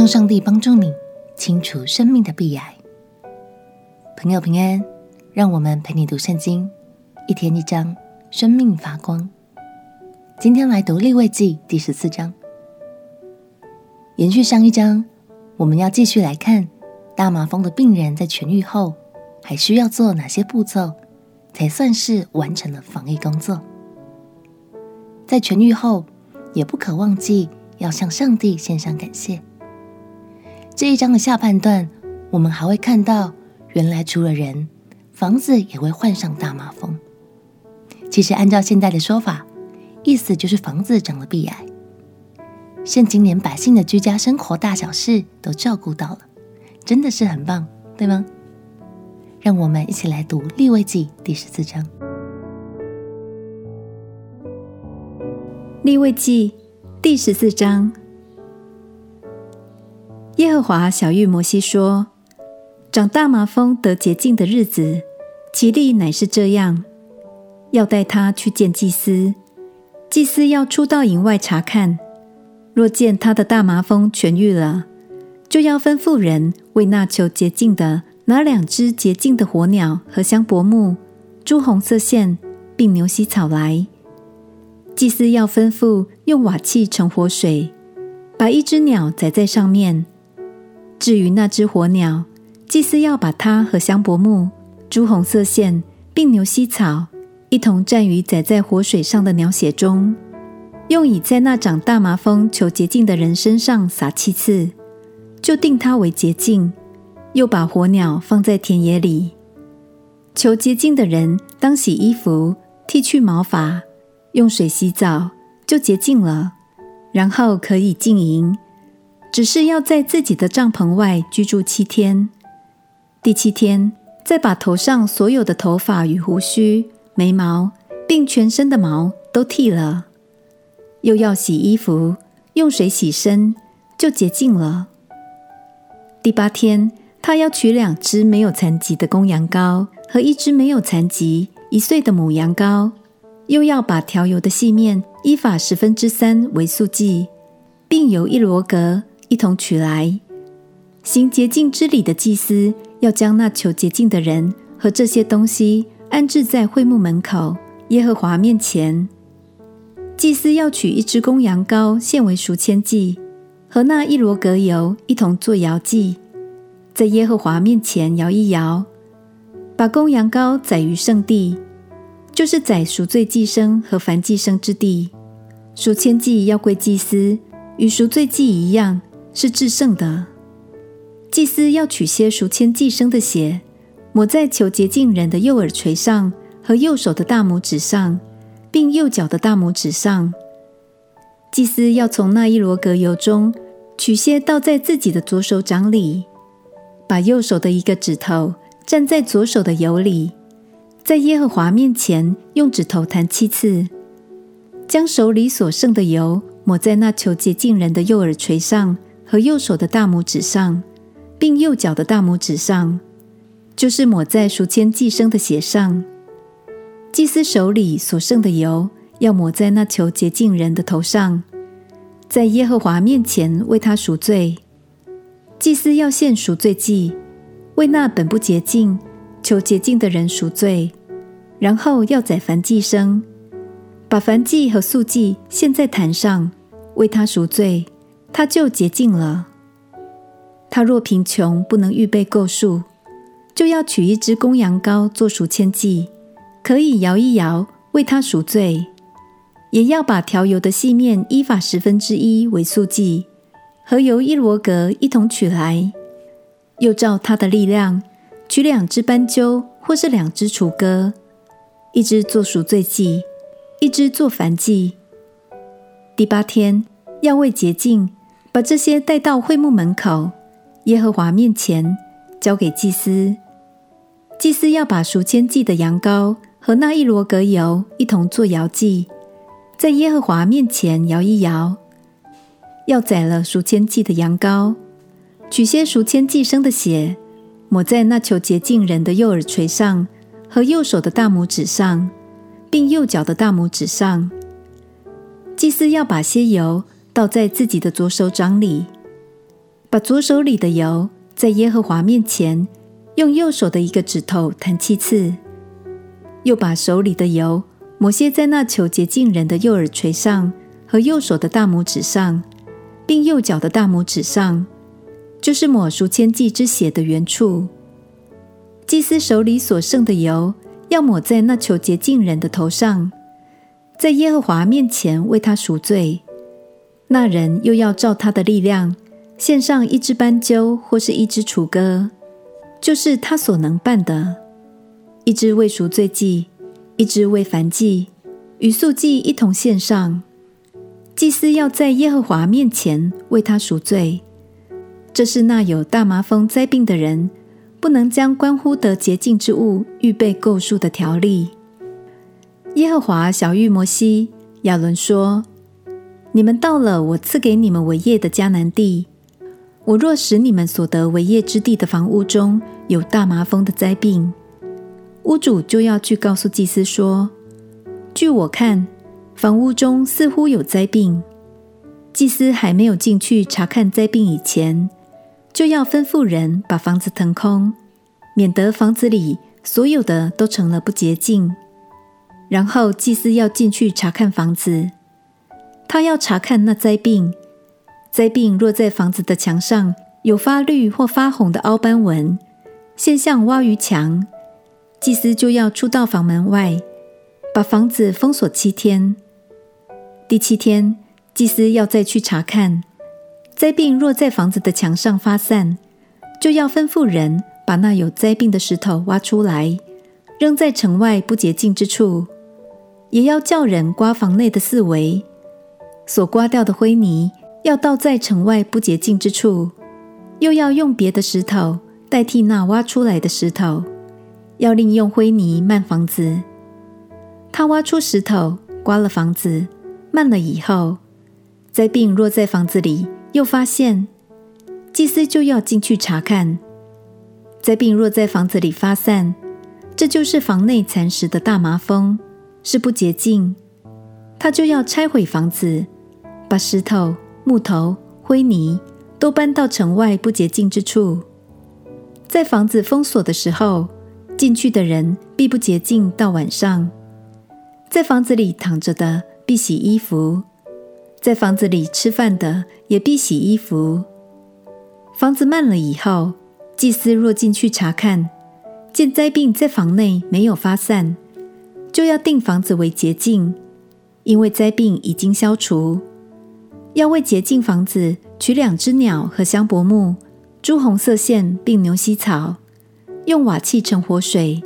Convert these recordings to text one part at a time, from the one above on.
让上帝帮助你清除生命的壁癌。朋友平安，让我们陪你读圣经，一天一章，生命发光。今天来读利未记第十四章，延续上一章，我们要继续来看大麻风的病人在痊愈后，还需要做哪些步骤，才算是完成了防疫工作。在痊愈后，也不可忘记要向上帝献上感谢。这一章的下半段，我们还会看到，原来除了人，房子也会患上大麻风。其实按照现在的说法，意思就是房子长了壁癌。圣经连百姓的居家生活大小事都照顾到了，真的是很棒，对吗？让我们一起来读利未记第十四章。利未记第十四章。耶和华晓諭摩西说：“长大麻风得洁净的日子，其例乃是这样：要带他去见祭司，祭司要出到营外查看。若见他的大麻风痊愈了，就要吩咐人为那求洁净的拿两只洁净的火鸟和香柏木、朱红色线，并牛膝草来。祭司要吩咐用瓦器盛活水，把一只鸟载在上面。”至于那只火鸟，祭司要把它和香柏木、朱红色线，并牛膝草一同蘸于载在活水上的鸟血中，用以在那长大麻风求洁净的人身上撒七次，就定他为洁净。又把火鸟放在田野里。求洁净的人当洗衣服，剃去毛发，用水洗澡，就洁净了，然后可以进营。只是要在自己的帐篷外居住七天，第七天再把头上所有的头发与胡须、眉毛，并全身的毛都剃了，又要洗衣服，用水洗身，就洁净了。第八天，他要取两只没有残疾的公羊羔和一只没有残疾一岁的母羊羔，又要把调油的细面依法十分之三为素祭，并由一罗格。一同取来，行洁净之礼的祭司要将那求洁净的人和这些东西安置在会幕门口耶和华面前。祭司要取一只公羊羔献为赎愆祭，和那一罗革油一同作摇祭，在耶和华面前摇一摇，把公羊羔宰于圣地，就是宰赎罪祭牲和燔祭牲之地。赎愆祭要归祭司，与赎罪祭一样。是至圣的。祭司要取些赎愆祭牲的血，抹在求洁净人的右耳垂上和右手的大拇指上，并右脚的大拇指上。祭司要从那一罗格油中取些倒在自己的左手掌里，把右手的一个指头蘸在左手的油里，在耶和华面前用指头弹七次，将手里所剩的油抹在那求洁净人的右耳垂上。和右手的大拇指上，并右脚的大拇指上，就是抹在赎愆祭牲的血上。祭司手里所剩的油，要抹在那求洁净人的头上，在耶和华面前为他赎罪。祭司要献赎罪祭，为那本不洁净、求洁净的人赎罪，然后要宰燔祭牲，把燔祭和素祭献在坛上，为他赎罪。他就洁净了。他若贫穷，不能预备够数，就要取一只公羊羔做赎愆祭，可以摇一摇，为他赎罪；也要把调油的细面依法十分之一为素祭，和油一罗格一同取来。又照他的力量，取两只斑鸠或是两只雏鸽，一只做赎罪祭，一只做燔祭。第八天要为洁净。把这些带到会幕门口，耶和华面前，交给祭司。祭司要把赎愆祭的羊羔和那一罗格油一同做摇祭，在耶和华面前摇一摇。要宰了赎愆祭的羊羔，取些赎愆祭生的血，抹在那求洁净人的右耳垂上和右手的大拇指上，并右脚的大拇指上。祭司要把些油。倒在自己的左手掌里，把左手里的油在耶和华面前用右手的一个指头弹七次，又把手里的油抹些在那求洁净人的右耳垂上和右手的大拇指上，并右脚的大拇指上，就是抹赎愆祭之血的原处。祭司手里所剩的油，要抹在那求洁净人的头上，在耶和华面前为他赎罪。那人又要照他的力量献上一只斑鸠或是一只雏鸽，就是他所能办的，一只为赎罪祭，一只为燔祭，与素祭一同献上。祭司要在耶和华面前为他赎罪。这是那有大麻风灾病的人。不能将关乎得洁净之物预备构数的条例。耶和华晓諭摩西、亚伦说：“你们到了我赐给你们为业的迦南地，我若使你们所得为业之地的房屋中有大麻风的灾病，屋主就要去告诉祭司说：据我看，房屋中似乎有灾病。祭司还没有进去查看灾病以前。”就要吩咐人把房子腾空，免得房子里所有的都成了不洁净。然后祭司要进去查看房子，他要查看那灾病。灾病若在房子的墙上有发绿或发红的凹斑纹，现象挖于墙，祭司就要出到房门外，把房子封锁七天。第七天，祭司要再去查看。灾病若在房子的墙上发散，就要吩咐人把那有灾病的石头挖出来，扔在城外不洁净之处；也要叫人刮房内的四围，所刮掉的灰泥要倒在城外不洁净之处；又要用别的石头代替那挖出来的石头，要另用灰泥墁房子。他挖出石头，刮了房子，墁了以后，灾病若在房子里。又发现，祭司就要进去查看。灾病若在房子里发散，这就是房内蚕食的大麻风，是不洁净。他就要拆毁房子，把石头、木头、灰泥都搬到城外不洁净之处。在房子封锁的时候，进去的人必不洁净到晚上。在房子里躺着的必洗衣服。在房子里吃饭的也必洗衣服。房子慢了以后，祭司若进去查看，见灾病在房内没有发散，就要定房子为洁净，因为灾病已经消除。要为洁净房子取两只鸟和香柏木、朱红色线并牛膝草，用瓦器盛活水，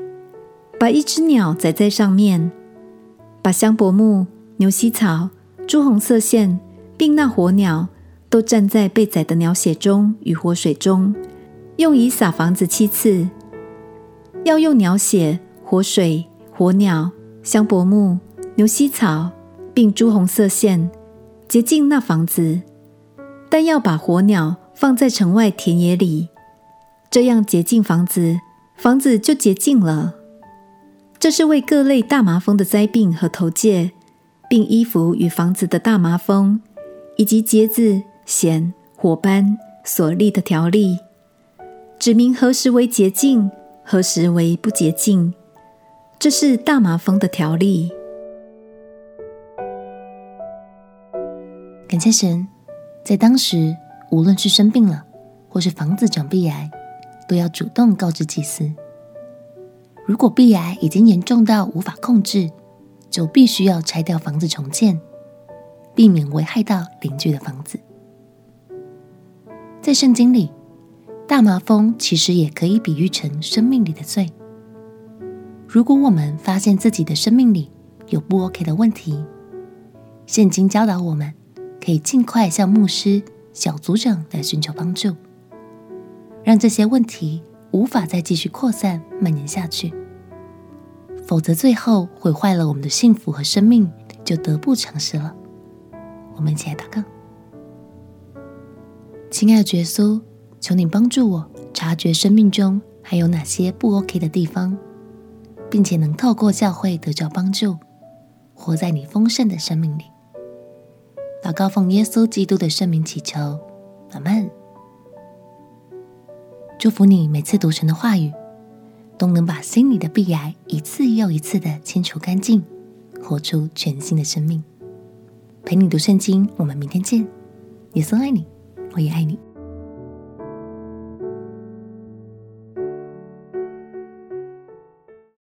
把一只鸟宰在上面，把香柏木、牛膝草。朱红色线，并那活鸟都蘸在被宰的鸟血中与活水中，用以撒房子七次。要用鸟血、活水、活鸟、香柏木、牛膝草，并朱红色线洁净那房子。但要把火鸟放在城外田野里，这样洁净房子，房子就洁净了。这是为各类大麻风的灾病和头疥。并衣服与房子的大麻风，以及疖子、癬、火斑所立的条例，指明何时为洁净，何时为不洁净。这是大麻风的条例。感谢神，在当时，无论是生病了，或是房子长壁癌，都要主动告知祭司。如果壁癌已经严重到无法控制，就必须要拆掉房子重建，避免危害到邻居的房子。在圣经里，大麻风其实也可以比喻成生命里的罪。如果我们发现自己的生命里有不 OK 的问题，圣经教导我们可以尽快向牧师、小组长来寻求帮助，让这些问题无法再继续扩散蔓延下去。否则，最后毁坏了我们的幸福和生命，就得不偿失了。我们一起来祷告：亲爱的耶稣，求你帮助我察觉生命中还有哪些不 OK 的地方，并且能透过教会得着帮助，活在你丰盛的生命里。祷告奉耶稣基督的圣名祈求，阿门。祝福你每次读神的话语，都能把心里的壁癌一次又一次的清除干净，活出全新的生命。陪你读圣经，我们明天见。耶稣爱你，我也爱你。